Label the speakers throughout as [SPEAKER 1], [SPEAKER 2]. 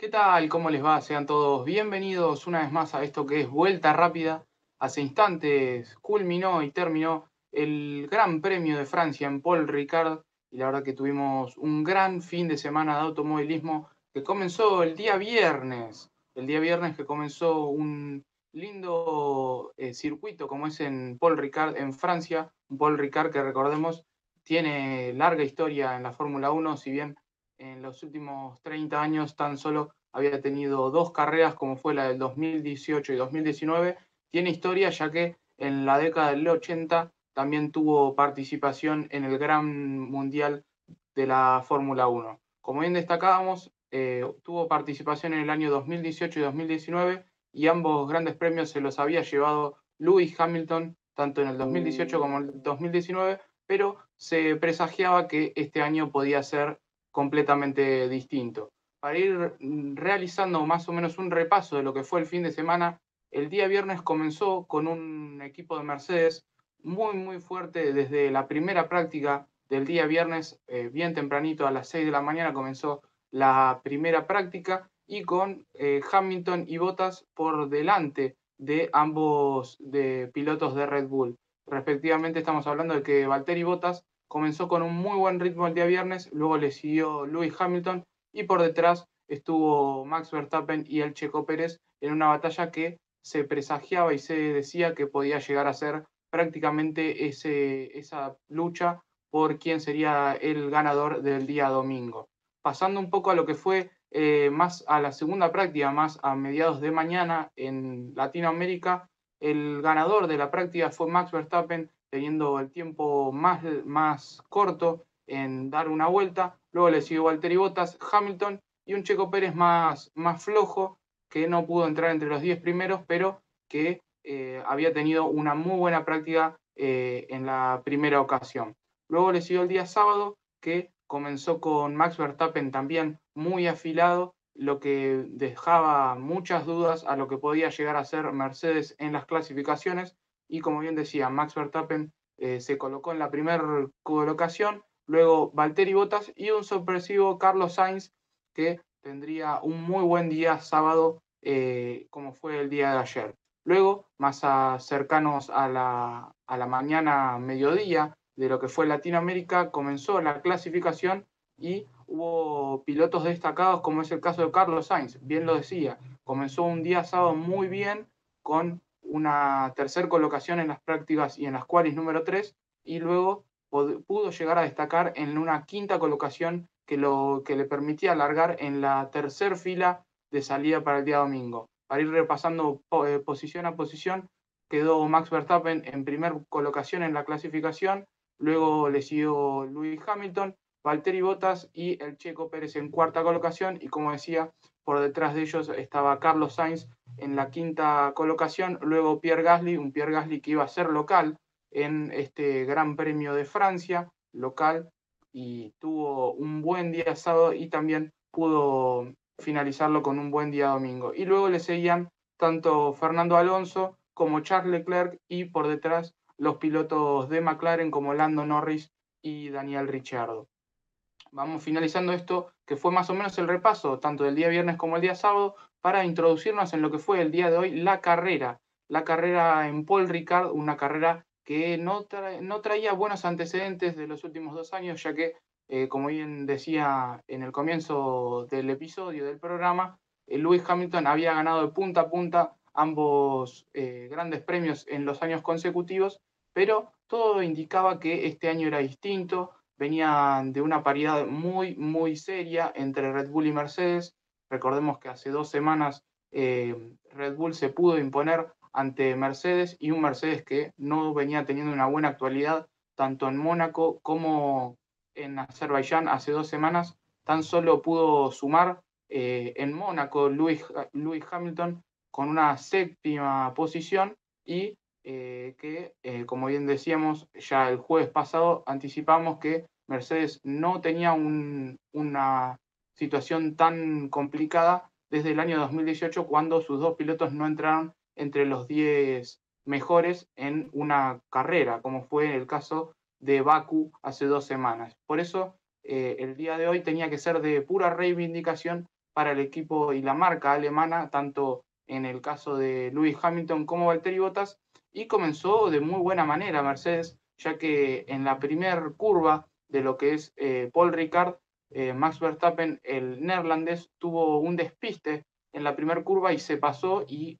[SPEAKER 1] ¿Qué tal? ¿Cómo les va? Sean todos bienvenidos una vez más a esto que es Vuelta Rápida. Hace instantes culminó y terminó el Gran Premio de Francia en Paul Ricard y la verdad que tuvimos un gran fin de semana de automovilismo que comenzó el día viernes. El día viernes que comenzó un lindo eh, circuito como es en Paul Ricard en Francia. Un Paul Ricard que recordemos tiene larga historia en la Fórmula 1, si bien en los últimos 30 años tan solo había tenido dos carreras como fue la del 2018 y 2019. Tiene historia ya que en la década del 80 también tuvo participación en el Gran Mundial de la Fórmula 1. Como bien destacábamos, eh, tuvo participación en el año 2018 y 2019 y ambos grandes premios se los había llevado Lewis Hamilton, tanto en el 2018 como en el 2019, pero se presagiaba que este año podía ser completamente distinto. Para ir mm, realizando más o menos un repaso de lo que fue el fin de semana, el día viernes comenzó con un equipo de Mercedes muy, muy fuerte desde la primera práctica del día viernes, eh, bien tempranito, a las 6 de la mañana comenzó la primera práctica y con eh, Hamilton y Bottas por delante de ambos de pilotos de Red Bull. Respectivamente estamos hablando de que Valtteri Bottas comenzó con un muy buen ritmo el día viernes, luego le siguió Lewis Hamilton y por detrás estuvo Max Verstappen y el Checo Pérez en una batalla que se presagiaba y se decía que podía llegar a ser prácticamente ese, esa lucha por quién sería el ganador del día domingo. Pasando un poco a lo que fue eh, más a la segunda práctica, más a mediados de mañana en Latinoamérica, el ganador de la práctica fue Max Verstappen teniendo el tiempo más, más corto en dar una vuelta. Luego le siguió Valtteri Bottas, Hamilton y un Checo Pérez más, más flojo que no pudo entrar entre los 10 primeros, pero que eh, había tenido una muy buena práctica eh, en la primera ocasión. Luego le siguió el día sábado, que comenzó con Max Verstappen también muy afilado, lo que dejaba muchas dudas a lo que podía llegar a ser Mercedes en las clasificaciones, y como bien decía, Max Verstappen eh, se colocó en la primera colocación, luego Valtteri Bottas y un sorpresivo Carlos Sainz que tendría un muy buen día sábado eh, como fue el día de ayer. Luego, más cercanos a la, a la mañana mediodía de lo que fue Latinoamérica, comenzó la clasificación y hubo pilotos destacados como es el caso de Carlos Sainz, bien lo decía, comenzó un día sábado muy bien con una tercera colocación en las prácticas y en las cuales número 3, y luego pudo llegar a destacar en una quinta colocación que, lo, que le permitía alargar en la tercera fila de salida para el día domingo. Para ir repasando eh, posición a posición, quedó Max Verstappen en primera colocación en la clasificación, luego le siguió Lewis Hamilton, Valtteri Bottas y el Checo Pérez en cuarta colocación, y como decía, por detrás de ellos estaba Carlos Sainz en la quinta colocación, luego Pierre Gasly, un Pierre Gasly que iba a ser local en este Gran Premio de Francia, local, y tuvo un buen día sábado y también pudo finalizarlo con un buen día domingo. Y luego le seguían tanto Fernando Alonso como Charles Leclerc y por detrás los pilotos de McLaren como Lando Norris y Daniel Ricciardo vamos finalizando esto, que fue más o menos el repaso, tanto del día viernes como el día sábado, para introducirnos en lo que fue el día de hoy, la carrera. La carrera en Paul Ricard, una carrera que no, no traía buenos antecedentes de los últimos dos años, ya que, eh, como bien decía en el comienzo del episodio del programa, eh, Lewis Hamilton había ganado de punta a punta ambos eh, grandes premios en los años consecutivos, pero todo indicaba que este año era distinto, venían de una paridad muy, muy seria entre Red Bull y Mercedes. Recordemos que hace dos semanas eh, Red Bull se pudo imponer ante Mercedes y un Mercedes que no venía teniendo una buena actualidad tanto en Mónaco como en Azerbaiyán hace dos semanas. Tan solo pudo sumar eh, en Mónaco Lewis, Hamilton con una séptima posición y eh, que, eh, como bien decíamos, ya el jueves pasado anticipamos que Mercedes no tenía una situación tan complicada desde el año 2018 cuando sus dos pilotos no entraron entre los 10 mejores en una carrera, como fue el caso de Baku hace dos semanas. Por eso, eh, el día de hoy tenía que ser de pura reivindicación para el equipo y la marca alemana, tanto en el caso de Lewis Hamilton como Valtteri Bottas, y comenzó de muy buena manera Mercedes, ya que en la primera curva de lo que es eh, Paul Ricard, eh, Max Verstappen, el neerlandés, tuvo un despiste en la primera curva y se pasó y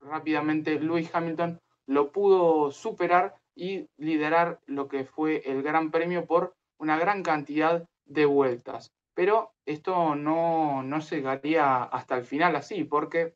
[SPEAKER 1] rápidamente Lewis Hamilton lo pudo superar y liderar lo que fue el Gran Premio por una gran cantidad de vueltas. Pero esto no, no llegaría hasta el final así, porque,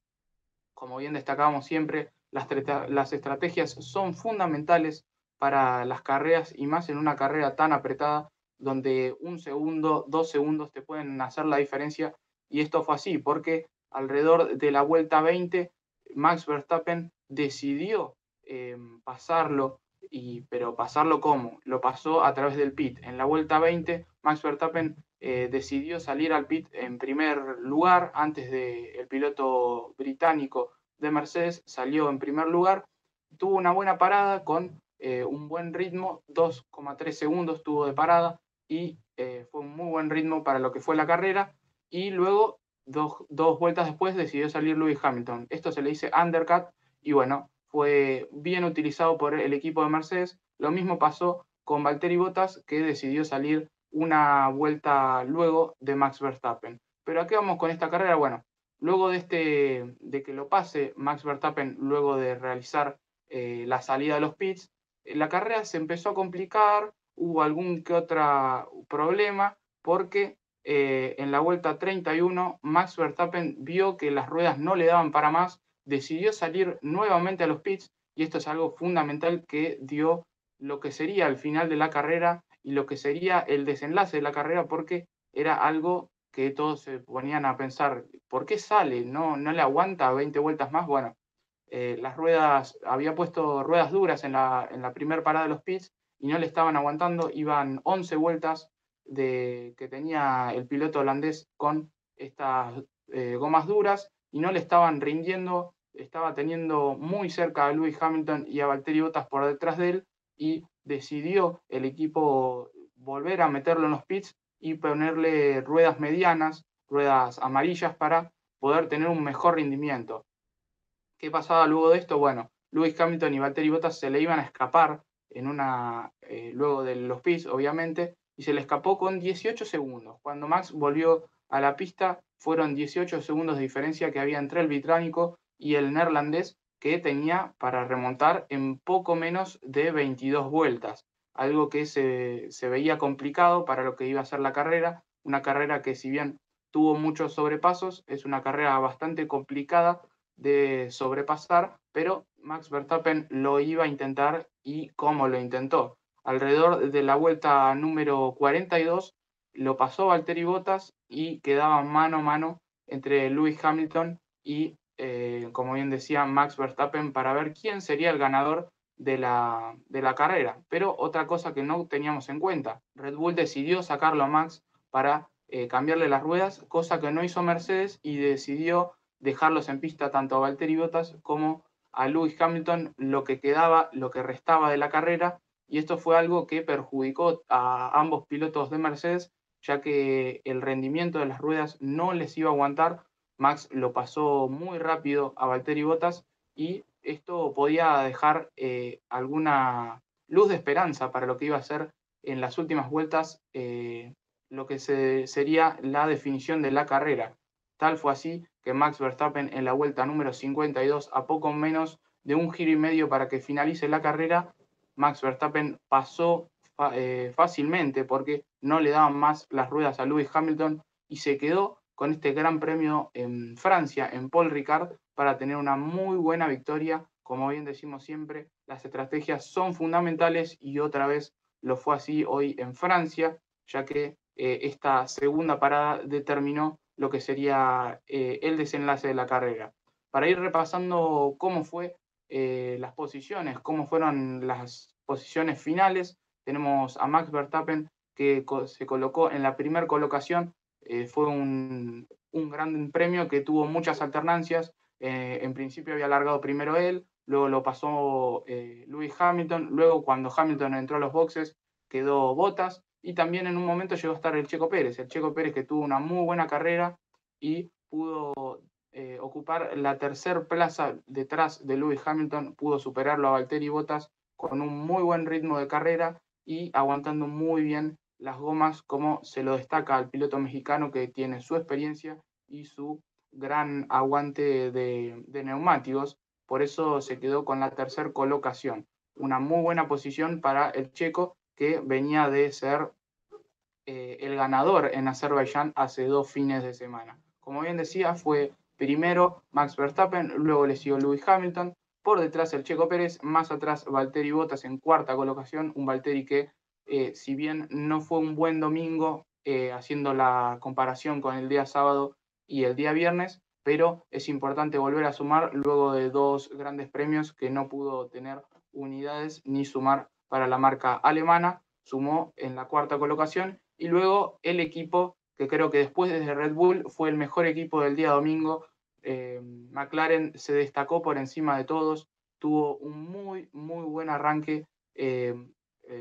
[SPEAKER 1] como bien destacábamos siempre, las, estrategias son fundamentales para las carreras y más en una carrera tan apretada donde un segundo, dos segundos te pueden hacer la diferencia. Y esto fue así, porque alrededor de la vuelta 20, Max Verstappen decidió eh, pasarlo, y, pero pasarlo cómo? Lo pasó a través del pit. En la vuelta 20, Max Verstappen eh, decidió salir al pit en primer lugar antes del piloto británico de Mercedes, salió en primer lugar, tuvo una buena parada con eh, un buen ritmo, 2,3 segundos tuvo de parada y fue un muy buen ritmo para lo que fue la carrera. Y luego, dos, dos vueltas después, decidió salir Lewis Hamilton. Esto se le dice undercut y bueno, fue bien utilizado por el equipo de Mercedes. Lo mismo pasó con Valtteri Bottas, que decidió salir una vuelta luego de Max Verstappen. Pero ¿a qué vamos con esta carrera? Bueno, luego de, este, de que lo pase Max Verstappen, luego de realizar eh, la salida de los pits, eh, la carrera se empezó a complicar, hubo algún que otro problema, porque eh, en la vuelta 31 Max Verstappen vio que las ruedas no le daban para más decidió salir nuevamente a los pits y esto es algo fundamental que dio lo que sería el final de la carrera y lo que sería el desenlace de la carrera porque era algo que todos se ponían a pensar, ¿por qué sale? ¿No, no le aguanta 20 vueltas más? Bueno, eh, las ruedas, había puesto ruedas duras en la, en la primera parada de los pits y no le estaban aguantando, iban 11 vueltas de, que tenía el piloto holandés con estas eh, gomas duras y no le estaban rindiendo, estaba teniendo muy cerca a Lewis Hamilton y a Valtteri Bottas por detrás de él y decidió el equipo volver a meterlo en los pits y ponerle ruedas medianas, ruedas amarillas para poder tener un mejor rendimiento. ¿Qué pasaba luego de esto? Bueno, Lewis Hamilton y Valtteri Bottas se le iban a escapar en una, eh, luego de los pits, obviamente, y se le escapó con 18 segundos. Cuando Max volvió a la pista, fueron 18 segundos de diferencia que había entre el británico y el neerlandés que tenía para remontar en poco menos de 22 vueltas, algo que se, veía complicado para lo que iba a ser la carrera, una carrera que si bien tuvo muchos sobrepasos, es una carrera bastante complicada de sobrepasar, pero Max Verstappen lo iba a intentar y cómo lo intentó. Alrededor de la vuelta número 42 lo pasó Valtteri Bottas y quedaba mano a mano entre Lewis Hamilton y, eh, como bien decía, Max Verstappen para ver quién sería el ganador de la, de la carrera. Pero otra cosa que no teníamos en cuenta, Red Bull decidió sacarlo a Max para eh, cambiarle las ruedas, cosa que no hizo Mercedes y decidió dejarlos en pista tanto a Valtteri Bottas como a Lewis Hamilton lo que quedaba, lo que restaba de la carrera, y esto fue algo que perjudicó a ambos pilotos de Mercedes ya que el rendimiento de las ruedas no les iba a aguantar. Max lo pasó muy rápido a Valtteri Bottas y esto podía dejar eh, alguna luz de esperanza para lo que iba a ser en las últimas vueltas eh, lo que sería la definición de la carrera. Tal fue así que Max Verstappen en la vuelta número 52, a poco menos de un giro y medio para que finalice la carrera, Max Verstappen pasó eh, fácilmente porque no le daban más las ruedas a Lewis Hamilton y se quedó con este gran premio en Francia, en Paul Ricard, para tener una muy buena victoria. Como bien decimos siempre, las estrategias son fundamentales y otra vez lo fue así hoy en Francia, ya que eh, esta segunda parada determinó lo que sería eh, el desenlace de la carrera. Para ir repasando cómo fue las posiciones, cómo fueron las posiciones finales, tenemos a Max Verstappen que se colocó en la primera colocación. Eh, fue un, gran premio que tuvo muchas alternancias. Eh, en principio había alargado primero él, luego lo pasó eh, Hamilton, luego cuando Hamilton entró a los boxes quedó Bottas y también en un momento llegó a estar el Checo Pérez, el Checo Pérez que tuvo una muy buena carrera y pudo eh, ocupar la tercer plaza detrás de Lewis Hamilton, pudo superarlo a Valtteri Bottas con un muy buen ritmo de carrera y aguantando muy bien las gomas, como se lo destaca al piloto mexicano que tiene su experiencia y su gran aguante de, neumáticos. Por eso se quedó con la tercera colocación. Una muy buena posición para el checo que venía de ser eh, el ganador en Azerbaiyán hace dos fines de semana. Como bien decía, fue primero Max Verstappen, luego le siguió Lewis Hamilton, por detrás el Checo Pérez, más atrás Valtteri Bottas en cuarta colocación, un Valtteri que eh, si bien no fue un buen domingo, eh, haciendo la comparación con el día sábado y el día viernes, pero es importante volver a sumar luego de dos grandes premios que no pudo tener unidades ni sumar para la marca alemana, sumó en la cuarta colocación y luego el equipo que creo que después de Red Bull fue el mejor equipo del día domingo. Eh, McLaren se destacó por encima de todos, tuvo un muy, muy buen arranque eh,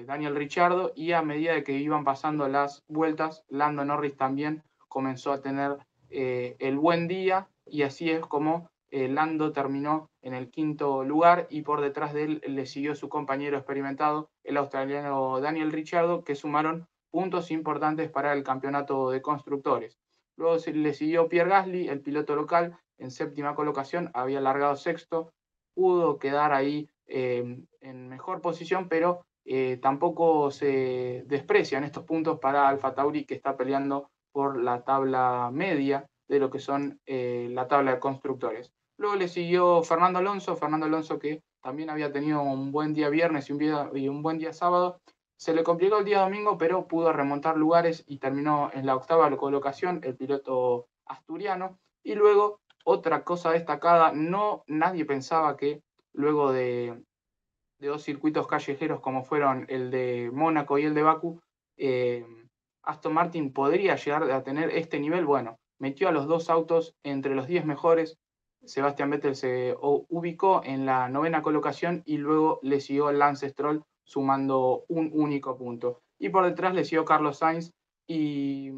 [SPEAKER 1] Daniel Ricciardo y a medida de que iban pasando las vueltas, Lando Norris también comenzó a tener eh, el buen día y así es como eh, Lando terminó en el quinto lugar y por detrás de él le siguió su compañero experimentado, el australiano Daniel Ricciardo, que sumaron puntos importantes para el campeonato de constructores. Luego le siguió Pierre Gasly, el piloto local, en séptima colocación, había largado sexto, pudo quedar ahí en mejor posición, pero eh, tampoco se desprecian estos puntos para Alfa Tauri que está peleando por la tabla media de lo que son eh, la tabla de constructores. Luego le siguió Fernando Alonso, Fernando Alonso que también había tenido un buen día viernes y un, y un buen día sábado. Se le complicó el día domingo, pero pudo remontar lugares y terminó en la octava colocación el piloto asturiano. Y luego, otra cosa destacada, no nadie pensaba que luego de, de dos circuitos callejeros como fueron el de Mónaco y el de Baku, eh, Aston Martin podría llegar a tener este nivel. Bueno, metió a los dos autos entre los 10 mejores. Sebastián Vettel se ubicó en la novena colocación y luego le siguió Lance Stroll sumando un único punto. Y por detrás le siguió Carlos Sainz y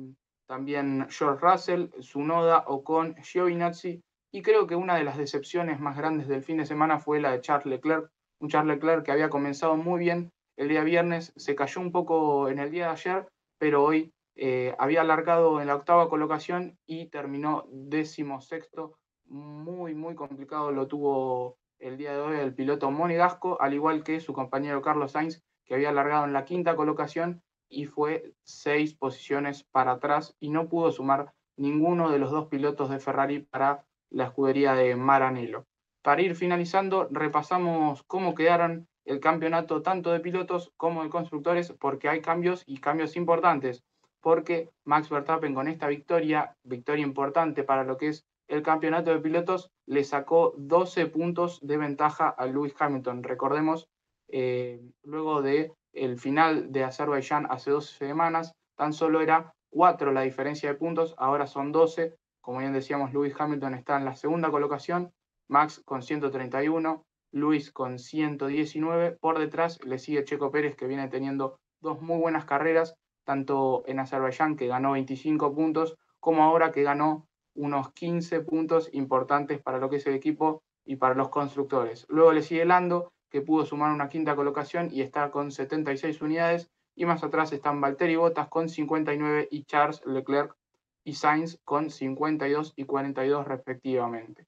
[SPEAKER 1] también George Russell, Sunoda, Ocon, Giovinazzi. Y creo que una de las decepciones más grandes del fin de semana fue la de Charles Leclerc, un Charles Leclerc que había comenzado muy bien el día viernes, se cayó un poco en el día de ayer, pero hoy eh, había alargado en la octava colocación y terminó décimo sexto. Muy, muy complicado lo tuvo el día de hoy el piloto Monegasco, al igual que su compañero Carlos Sainz, que había alargado en la quinta colocación y fue seis posiciones para atrás y no pudo sumar ninguno de los dos pilotos de Ferrari para la escudería de Maranello. Para ir finalizando, repasamos cómo quedaron el campeonato tanto de pilotos como de constructores, porque hay cambios y cambios importantes. Porque Max Verstappen con esta victoria, victoria importante para lo que es el campeonato de pilotos, le sacó 12 puntos de ventaja a Lewis Hamilton. Recordemos, eh, luego del el final de Azerbaiyán hace dos semanas, tan solo era 4 la diferencia de puntos, ahora son 12. Como bien decíamos, Lewis Hamilton está en la segunda colocación Max con 131, Luis con 119. Por detrás le sigue Checo Pérez, que viene teniendo dos muy buenas carreras, tanto en Azerbaiyán, que ganó 25 puntos, como ahora que ganó unos 15 puntos importantes para lo que es el equipo y para los constructores. Luego le sigue Lando, que pudo sumar una quinta colocación y está con 76 unidades. Y más atrás están Valtteri Bottas con 59 y Charles Leclerc y Sainz con 52 y 42 respectivamente.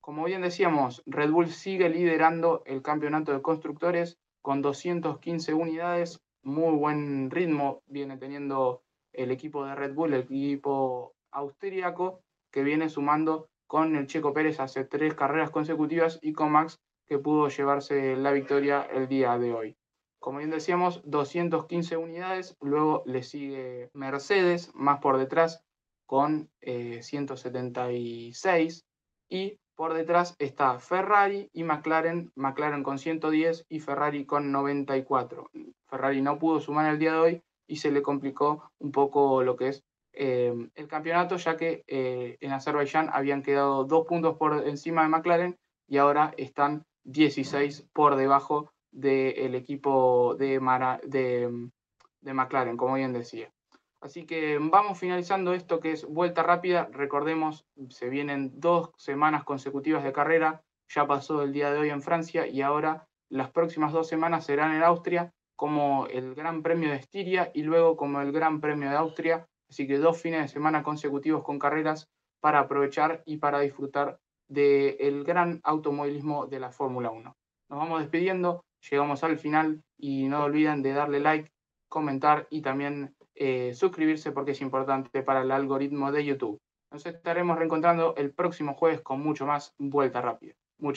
[SPEAKER 1] Como bien decíamos, Red Bull sigue liderando el campeonato de constructores con 215 unidades, muy buen ritmo viene teniendo el equipo de Red Bull, el equipo austríaco, que viene sumando con el Checo Pérez hace tres carreras consecutivas y con Max, que pudo llevarse la victoria el día de hoy. Como bien decíamos, 215 unidades, luego le sigue Mercedes, más por detrás, con 176, eh, y por detrás está Ferrari y McLaren, McLaren con 110 y Ferrari con 94. Ferrari no pudo sumar el día de hoy y se le complicó un poco lo que es eh, el campeonato, ya que eh, en Azerbaiyán habían quedado dos puntos por encima de McLaren y ahora están 16 por debajo del equipo de, McLaren, como bien decía. Así que vamos finalizando esto que es vuelta rápida. Recordemos, se vienen dos semanas consecutivas de carrera. Ya pasó el día de hoy en Francia y ahora las próximas dos semanas serán en Austria como el Gran Premio de Estiria y luego como el Gran Premio de Austria. Así que dos fines de semana consecutivos con carreras para aprovechar y para disfrutar del gran automovilismo de la Fórmula 1. Nos vamos despidiendo, llegamos al final y no olviden de darle like, comentar y también eh, suscribirse porque es importante para el algoritmo de YouTube. Nos estaremos reencontrando el próximo jueves con mucho más Vuelta Rápida. Muchas gracias.